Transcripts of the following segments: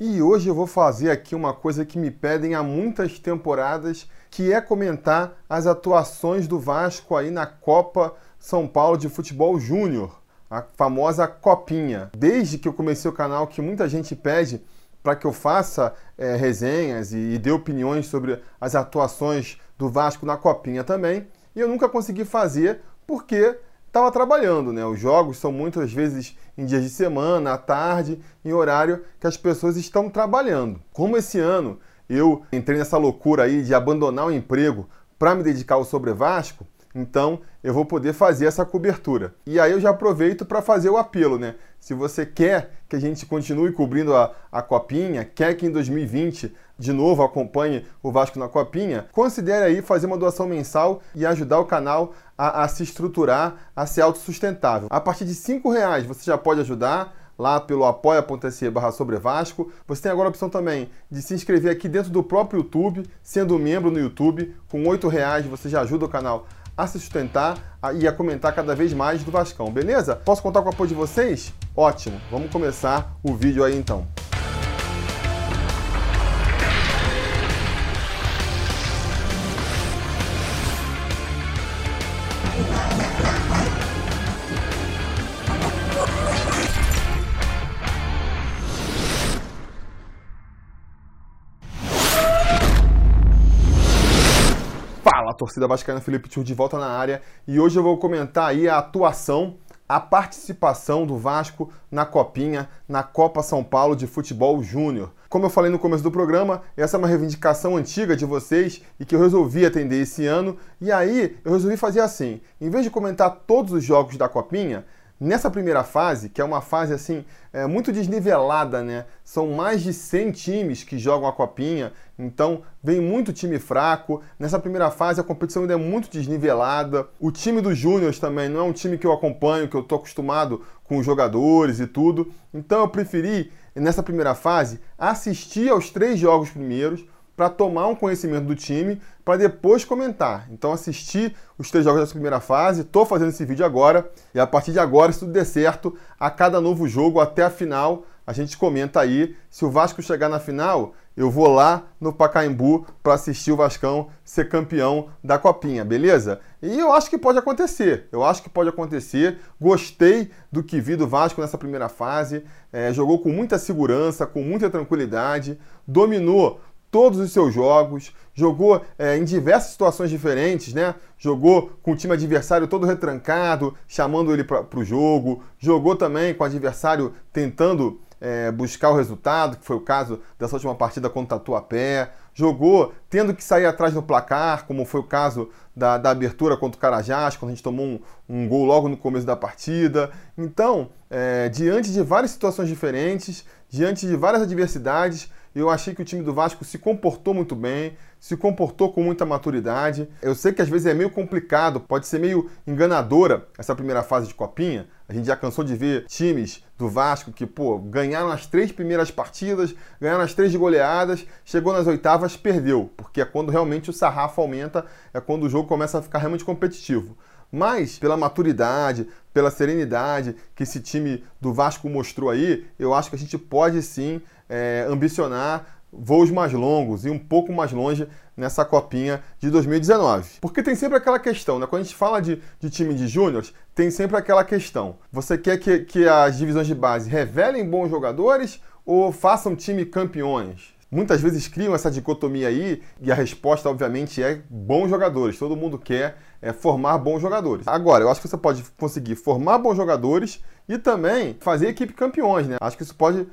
E hoje eu vou fazer aqui uma coisa que me pedem há muitas temporadas, que é comentar as atuações do Vasco aí na Copa São Paulo de Futebol Júnior, a famosa Copinha. Desde que eu comecei o canal, que muita gente pede para que eu faça é, resenhas e, e dê opiniões sobre as atuações do Vasco na Copinha também, e eu nunca consegui fazer porque estava trabalhando, né? Os jogos são muitas vezes em dias de semana, à tarde, em horário que as pessoas estão trabalhando. Como esse ano eu entrei nessa loucura aí de abandonar o emprego para me dedicar ao Sobre Vasco, então eu vou poder fazer essa cobertura. E aí eu já aproveito para fazer o apelo, né? Se você quer que a gente continue cobrindo a, a Copinha, quer que em 2020 de novo acompanhe o Vasco na Copinha, considere aí fazer uma doação mensal e ajudar o canal a, a se estruturar, a ser autossustentável. A partir de R$ reais você já pode ajudar lá pelo apoia.se barra sobre Vasco. Você tem agora a opção também de se inscrever aqui dentro do próprio YouTube, sendo membro no YouTube. Com R$ reais você já ajuda o canal a se sustentar e a comentar cada vez mais do Vascão, beleza? Posso contar com o apoio de vocês? Ótimo! Vamos começar o vídeo aí então. Torcida vascaína Felipe Tio de volta na área e hoje eu vou comentar aí a atuação, a participação do Vasco na Copinha, na Copa São Paulo de Futebol Júnior. Como eu falei no começo do programa, essa é uma reivindicação antiga de vocês e que eu resolvi atender esse ano. E aí eu resolvi fazer assim: em vez de comentar todos os jogos da Copinha, Nessa primeira fase, que é uma fase assim é, muito desnivelada, né? São mais de 100 times que jogam a copinha, então vem muito time fraco. Nessa primeira fase a competição ainda é muito desnivelada. O time dos Júniors também não é um time que eu acompanho, que eu tô acostumado com os jogadores e tudo. Então eu preferi nessa primeira fase assistir aos três jogos primeiros para tomar um conhecimento do time, para depois comentar. Então assistir os três jogos dessa primeira fase, estou fazendo esse vídeo agora, e a partir de agora, se tudo der certo, a cada novo jogo até a final, a gente comenta aí. Se o Vasco chegar na final, eu vou lá no Pacaembu para assistir o Vascão ser campeão da Copinha, beleza? E eu acho que pode acontecer. Eu acho que pode acontecer. Gostei do que vi do Vasco nessa primeira fase. É, jogou com muita segurança, com muita tranquilidade, dominou todos os seus jogos, jogou é, em diversas situações diferentes, né? Jogou com o time adversário todo retrancado, chamando ele para o jogo, jogou também com o adversário tentando é, buscar o resultado, que foi o caso dessa última partida contra o Tatuapé, jogou tendo que sair atrás no placar, como foi o caso da, da abertura contra o Carajás, quando a gente tomou um, um gol logo no começo da partida. Então, é, diante de várias situações diferentes, diante de várias adversidades, eu achei que o time do Vasco se comportou muito bem, se comportou com muita maturidade. Eu sei que às vezes é meio complicado, pode ser meio enganadora essa primeira fase de copinha. A gente já cansou de ver times do Vasco que, pô, ganharam as três primeiras partidas, ganharam as três goleadas, chegou nas oitavas, perdeu, porque é quando realmente o sarrafo aumenta, é quando o jogo começa a ficar realmente competitivo. Mas, pela maturidade, pela serenidade que esse time do Vasco mostrou aí, eu acho que a gente pode sim é, ambicionar voos mais longos e um pouco mais longe nessa copinha de 2019. Porque tem sempre aquela questão, né? Quando a gente fala de, de time de júniores, tem sempre aquela questão. Você quer que, que as divisões de base revelem bons jogadores ou façam time campeões? Muitas vezes criam essa dicotomia aí e a resposta, obviamente, é bons jogadores. Todo mundo quer é, formar bons jogadores. Agora, eu acho que você pode conseguir formar bons jogadores e também fazer equipe campeões, né? Acho que isso pode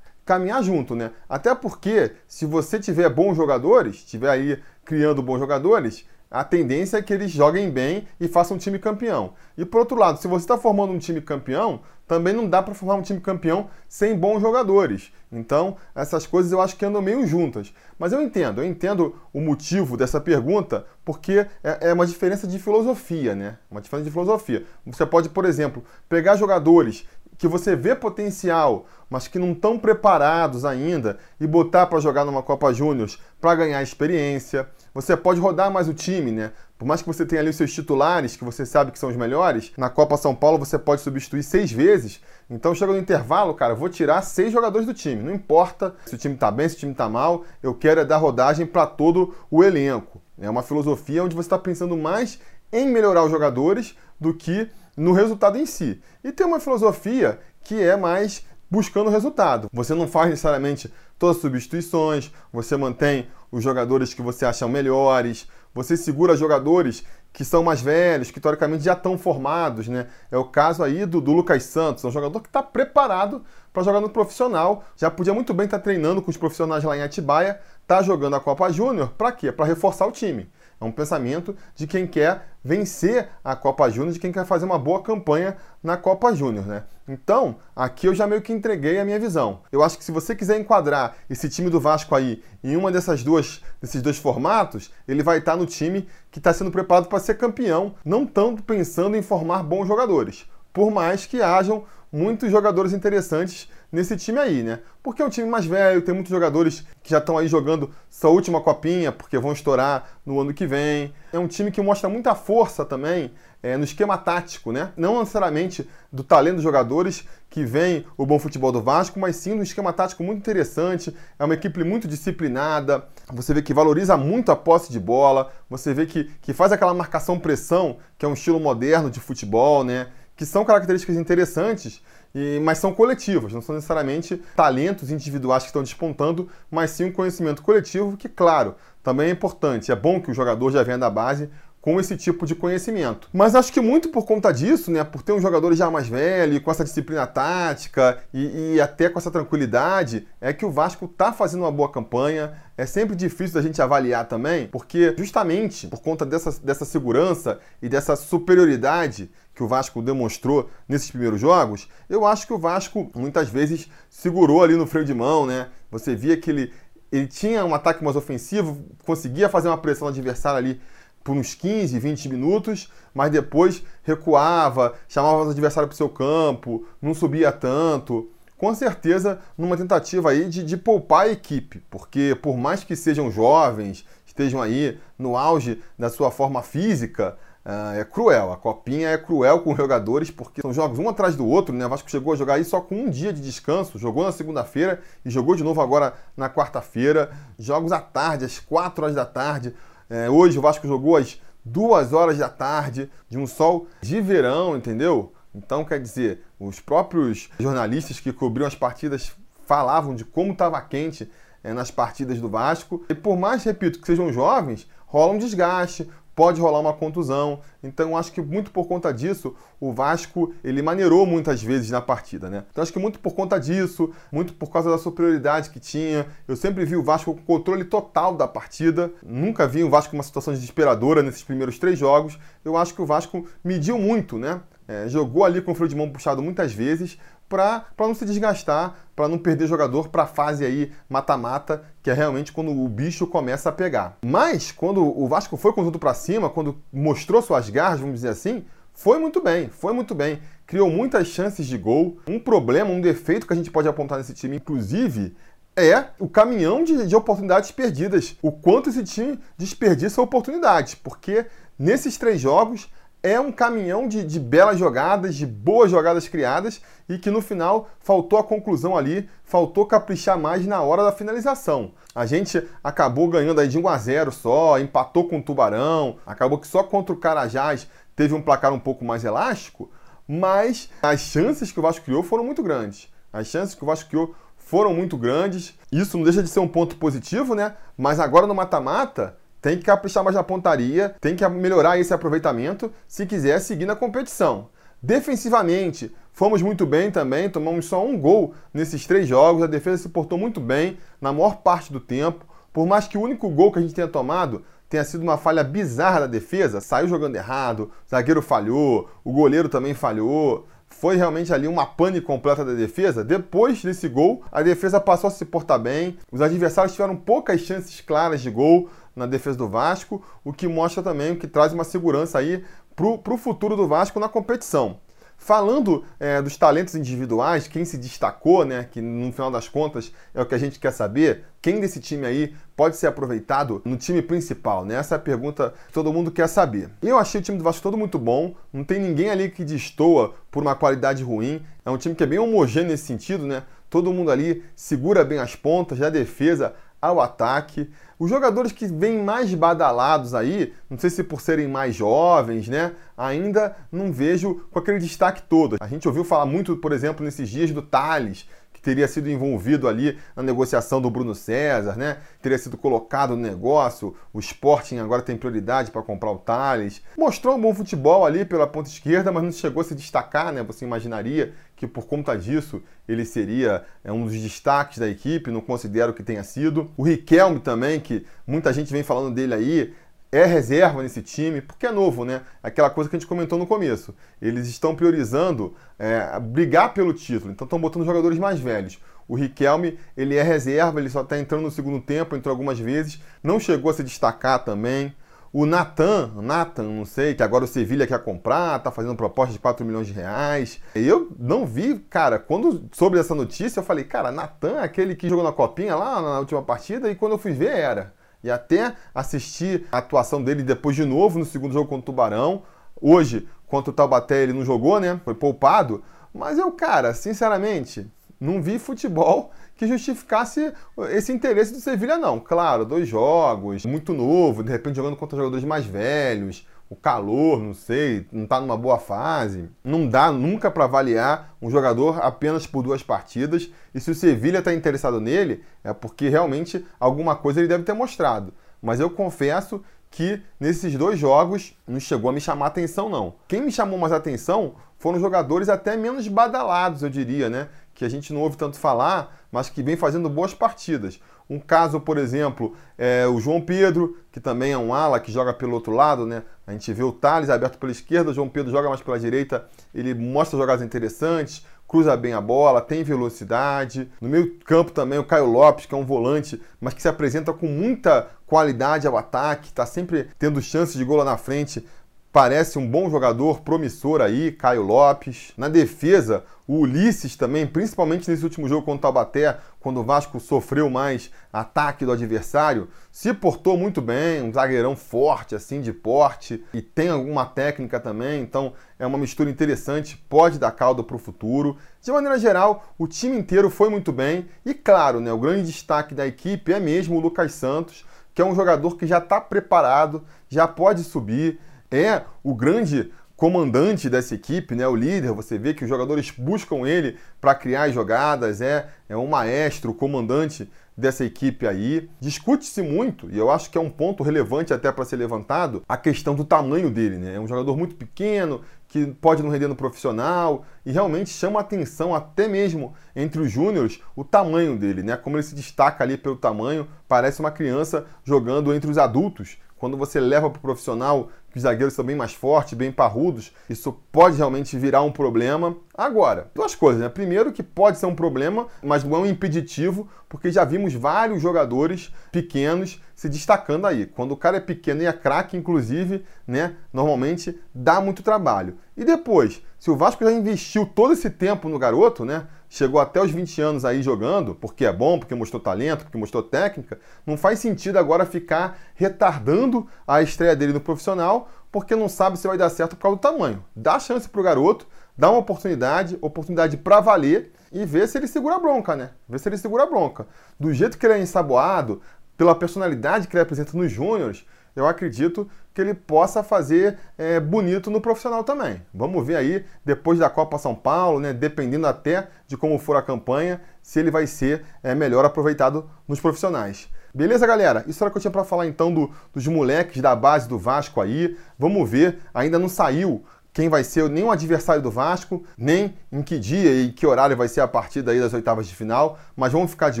caminhar junto, né? Até porque se você tiver bons jogadores, tiver aí criando bons jogadores, a tendência é que eles joguem bem e façam um time campeão. E por outro lado, se você está formando um time campeão, também não dá para formar um time campeão sem bons jogadores. Então, essas coisas eu acho que andam meio juntas. Mas eu entendo, eu entendo o motivo dessa pergunta, porque é, é uma diferença de filosofia, né? Uma diferença de filosofia. Você pode, por exemplo, pegar jogadores que você vê potencial, mas que não estão preparados ainda, e botar para jogar numa Copa Júnior para ganhar experiência. Você pode rodar mais o time, né? Por mais que você tenha ali os seus titulares, que você sabe que são os melhores, na Copa São Paulo você pode substituir seis vezes. Então chega no intervalo, cara, vou tirar seis jogadores do time. Não importa se o time tá bem, se o time tá mal, eu quero é dar rodagem para todo o elenco. É uma filosofia onde você está pensando mais em melhorar os jogadores do que no resultado em si. E tem uma filosofia que é mais buscando resultado. Você não faz necessariamente todas as substituições, você mantém os jogadores que você acha melhores, você segura jogadores que são mais velhos, que teoricamente já estão formados, né? É o caso aí do, do Lucas Santos, é um jogador que está preparado para jogar no profissional, já podia muito bem estar tá treinando com os profissionais lá em Atibaia, está jogando a Copa Júnior, para quê? Para reforçar o time. É um pensamento de quem quer vencer a Copa Júnior, de quem quer fazer uma boa campanha na Copa Júnior, né? Então, aqui eu já meio que entreguei a minha visão. Eu acho que se você quiser enquadrar esse time do Vasco aí em uma dessas duas, desses dois formatos, ele vai estar no time que está sendo preparado para ser campeão, não tanto pensando em formar bons jogadores, por mais que hajam muitos jogadores interessantes nesse time aí, né? Porque é um time mais velho, tem muitos jogadores que já estão aí jogando sua última copinha, porque vão estourar no ano que vem. É um time que mostra muita força também é, no esquema tático, né? Não necessariamente do talento dos jogadores que vem o bom futebol do Vasco, mas sim no esquema tático muito interessante. É uma equipe muito disciplinada. Você vê que valoriza muito a posse de bola. Você vê que, que faz aquela marcação-pressão, que é um estilo moderno de futebol, né? Que são características interessantes e, mas são coletivas, não são necessariamente talentos individuais que estão despontando, mas sim um conhecimento coletivo que, claro, também é importante. É bom que o jogador já venha da base com esse tipo de conhecimento. Mas acho que muito por conta disso, né, por ter um jogador já mais velho, com essa disciplina tática e, e até com essa tranquilidade, é que o Vasco está fazendo uma boa campanha. É sempre difícil da gente avaliar também, porque justamente por conta dessa, dessa segurança e dessa superioridade que o Vasco demonstrou nesses primeiros jogos, eu acho que o Vasco muitas vezes segurou ali no freio de mão, né? Você via que ele, ele tinha um ataque mais ofensivo, conseguia fazer uma pressão no adversário ali por uns 15, 20 minutos, mas depois recuava, chamava o adversário para o seu campo, não subia tanto. Com certeza, numa tentativa aí de, de poupar a equipe, porque por mais que sejam jovens, estejam aí no auge da sua forma física, Uh, é cruel. A copinha é cruel com os jogadores porque são jogos um atrás do outro. Né? O Vasco chegou a jogar aí só com um dia de descanso. Jogou na segunda-feira e jogou de novo agora na quarta-feira. Jogos à tarde, às 4 horas da tarde. É, hoje o Vasco jogou às 2 horas da tarde, de um sol de verão, entendeu? Então, quer dizer, os próprios jornalistas que cobriam as partidas falavam de como estava quente é, nas partidas do Vasco. E por mais, repito, que sejam jovens, rola um desgaste, pode rolar uma contusão. Então acho que muito por conta disso, o Vasco ele maneirou muitas vezes na partida, né? Então acho que muito por conta disso, muito por causa da superioridade que tinha. Eu sempre vi o Vasco com controle total da partida. Nunca vi o Vasco uma situação desesperadora nesses primeiros três jogos. Eu acho que o Vasco mediu muito, né? É, jogou ali com o freio de mão puxado muitas vezes, para não se desgastar, para não perder jogador para a fase aí mata-mata, que é realmente quando o bicho começa a pegar. Mas quando o Vasco foi com tudo para cima, quando mostrou suas garras, vamos dizer assim, foi muito bem, foi muito bem. Criou muitas chances de gol. Um problema, um defeito que a gente pode apontar nesse time, inclusive, é o caminhão de, de oportunidades perdidas. O quanto esse time desperdiça oportunidades, porque nesses três jogos é um caminhão de, de, belas jogadas, de boas jogadas criadas e que no final faltou a conclusão ali, faltou caprichar mais na hora da finalização. A gente acabou ganhando aí de 1 a 0 só, empatou com o Tubarão, acabou que só contra o Carajás teve um placar um pouco mais elástico, mas as chances que o Vasco criou foram muito grandes. As chances que o Vasco criou foram muito grandes. Isso não deixa de ser um ponto positivo, né? Mas agora no mata-mata, tem que caprichar mais na pontaria, tem que melhorar esse aproveitamento se quiser seguir na competição. Defensivamente, fomos muito bem também, tomamos só um gol nesses três jogos, a defesa se portou muito bem na maior parte do tempo. Por mais que o único gol que a gente tenha tomado tenha sido uma falha bizarra da defesa, saiu jogando errado, o zagueiro falhou, o goleiro também falhou. Foi realmente ali uma pane completa da defesa. Depois desse gol, a defesa passou a se portar bem. Os adversários tiveram poucas chances claras de gol na defesa do Vasco, o que mostra também que traz uma segurança aí para o futuro do Vasco na competição. Falando é, dos talentos individuais, quem se destacou, né, que no final das contas é o que a gente quer saber, quem desse time aí pode ser aproveitado no time principal? Né? Essa é a pergunta que todo mundo quer saber. Eu achei o time do Vasco todo muito bom, não tem ninguém ali que destoa por uma qualidade ruim. É um time que é bem homogêneo nesse sentido, né? Todo mundo ali segura bem as pontas, da defesa ao ataque. Os jogadores que vêm mais badalados aí, não sei se por serem mais jovens, né? Ainda não vejo com aquele destaque todo. A gente ouviu falar muito, por exemplo, nesses dias do Thales, teria sido envolvido ali na negociação do Bruno César, né? Teria sido colocado no negócio. O Sporting agora tem prioridade para comprar o Thales. Mostrou um bom futebol ali pela ponta esquerda, mas não chegou a se destacar, né? Você imaginaria que por conta disso ele seria é, um dos destaques da equipe, não considero que tenha sido. O Riquelme também, que muita gente vem falando dele aí, é reserva nesse time, porque é novo, né? Aquela coisa que a gente comentou no começo. Eles estão priorizando é, brigar pelo título, então estão botando jogadores mais velhos. O Riquelme, ele é reserva, ele só está entrando no segundo tempo, entrou algumas vezes, não chegou a se destacar também. O Nathan, Nathan, não sei, que agora o Sevilha quer comprar, tá fazendo proposta de 4 milhões de reais. Eu não vi, cara, quando soube dessa notícia, eu falei, cara, Nathan é aquele que jogou na copinha lá na última partida, e quando eu fui ver era e até assistir a atuação dele depois de novo no segundo jogo contra o Tubarão. Hoje, contra o Taubaté, ele não jogou, né? Foi poupado. Mas eu, cara, sinceramente, não vi futebol que justificasse esse interesse do Sevilha, não. Claro, dois jogos, muito novo, de repente jogando contra jogadores mais velhos o calor, não sei, não está numa boa fase. Não dá nunca para avaliar um jogador apenas por duas partidas. E se o Sevilha está interessado nele, é porque realmente alguma coisa ele deve ter mostrado. Mas eu confesso que nesses dois jogos não chegou a me chamar atenção, não. Quem me chamou mais atenção foram jogadores até menos badalados, eu diria, né? Que a gente não ouve tanto falar, mas que vem fazendo boas partidas. Um caso, por exemplo, é o João Pedro, que também é um ala que joga pelo outro lado, né? A gente vê o Thales aberto pela esquerda, o João Pedro joga mais pela direita, ele mostra jogadas interessantes, cruza bem a bola, tem velocidade. No meio campo também o Caio Lopes, que é um volante, mas que se apresenta com muita qualidade ao ataque, está sempre tendo chances de gol lá na frente, parece um bom jogador, promissor aí, Caio Lopes. Na defesa, o Ulisses também, principalmente nesse último jogo contra o Taubaté, quando o Vasco sofreu mais ataque do adversário, se portou muito bem, um zagueirão forte, assim, de porte, e tem alguma técnica também, então é uma mistura interessante, pode dar caldo para o futuro. De maneira geral, o time inteiro foi muito bem, e claro, né, o grande destaque da equipe é mesmo o Lucas Santos, que é um jogador que já está preparado, já pode subir, é o grande comandante dessa equipe, né, o líder, você vê que os jogadores buscam ele para criar jogadas, é, é um maestro, o comandante dessa equipe aí. Discute-se muito, e eu acho que é um ponto relevante até para ser levantado, a questão do tamanho dele. Né? É um jogador muito pequeno, que pode não render no profissional, e realmente chama atenção até mesmo entre os júniores o tamanho dele, né? Como ele se destaca ali pelo tamanho, parece uma criança jogando entre os adultos. Quando você leva para o profissional, que os zagueiros são bem mais fortes, bem parrudos, isso pode realmente virar um problema. Agora, duas coisas, né? Primeiro, que pode ser um problema, mas não é um impeditivo, porque já vimos vários jogadores pequenos se destacando aí. Quando o cara é pequeno e é craque, inclusive, né? Normalmente dá muito trabalho. E depois, se o Vasco já investiu todo esse tempo no garoto, né? Chegou até os 20 anos aí jogando, porque é bom, porque mostrou talento, porque mostrou técnica, não faz sentido agora ficar retardando a estreia dele no profissional porque não sabe se vai dar certo por causa do tamanho. Dá chance pro garoto, dá uma oportunidade, oportunidade para valer e ver se ele segura a bronca, né? Ver se ele segura a bronca. Do jeito que ele é ensaboado, pela personalidade que ele apresenta nos júniores, eu acredito que ele possa fazer é, bonito no profissional também. Vamos ver aí, depois da Copa São Paulo, né, dependendo até de como for a campanha, se ele vai ser é, melhor aproveitado nos profissionais. Beleza, galera? Isso era o que eu tinha para falar então do, dos moleques da base do Vasco aí. Vamos ver, ainda não saiu quem vai ser nem o adversário do Vasco, nem em que dia e que horário vai ser a partida aí das oitavas de final, mas vamos ficar de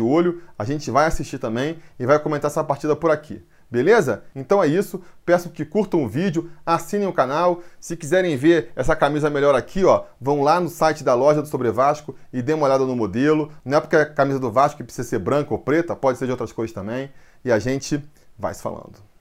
olho, a gente vai assistir também e vai comentar essa partida por aqui. Beleza? Então é isso. Peço que curtam o vídeo, assinem o canal. Se quiserem ver essa camisa melhor aqui, ó, vão lá no site da loja do Sobre Vasco e dê uma olhada no modelo. Não é porque a camisa do Vasco precisa ser branca ou preta, pode ser de outras cores também. E a gente vai se falando.